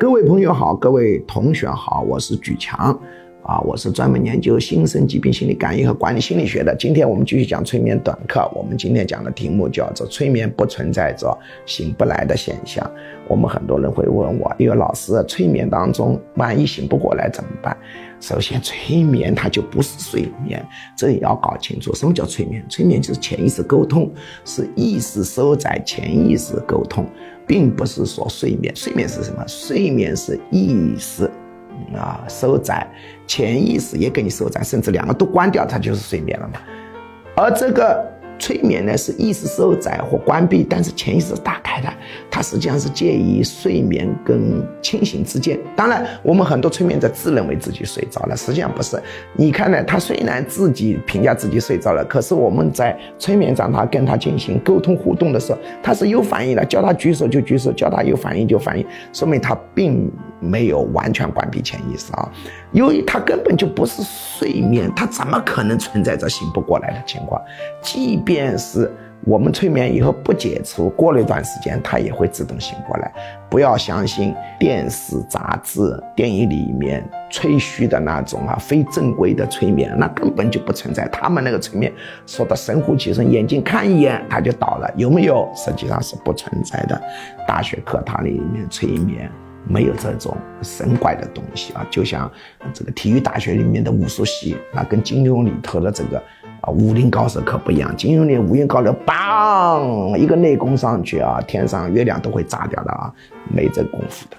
各位朋友好，各位同学好，我是举强，啊，我是专门研究新生疾病心理感应和管理心理学的。今天我们继续讲催眠短课，我们今天讲的题目叫做“催眠不存在着醒不来的现象”。我们很多人会问我，因为老师，催眠当中万一醒不过来怎么办？首先，催眠它就不是睡眠，这也要搞清楚。什么叫催眠？催眠就是潜意识沟通，是意识收在潜意识沟通。并不是说睡眠，睡眠是什么？睡眠是意识啊，收窄，潜意识也给你收窄，甚至两个都关掉，它就是睡眠了嘛。而这个。催眠呢是意识收窄或关闭，但是潜意识打开的，它实际上是介于睡眠跟清醒之间。当然，我们很多催眠者自认为自己睡着了，实际上不是。你看呢，他虽然自己评价自己睡着了，可是我们在催眠上他跟他进行沟通互动的时候，他是有反应的，叫他举手就举手，叫他有反应就反应，说明他并没有完全关闭潜意识啊。由于他根本就不是睡眠，他怎么可能存在着醒不过来的情况？即便是我们催眠以后不解除，过了一段时间，他也会自动醒过来。不要相信电视、杂志、电影里面吹嘘的那种啊非正规的催眠，那根本就不存在。他们那个催眠说的神乎其神，眼睛看一眼他就倒了，有没有？实际上是不存在的。大学课堂里面催眠。没有这种神怪的东西啊，就像这个体育大学里面的武术系，那跟金庸里头的这个啊武林高手可不一样。金庸的武林高手，梆一个内功上去啊，天上月亮都会炸掉的啊，没这功夫的。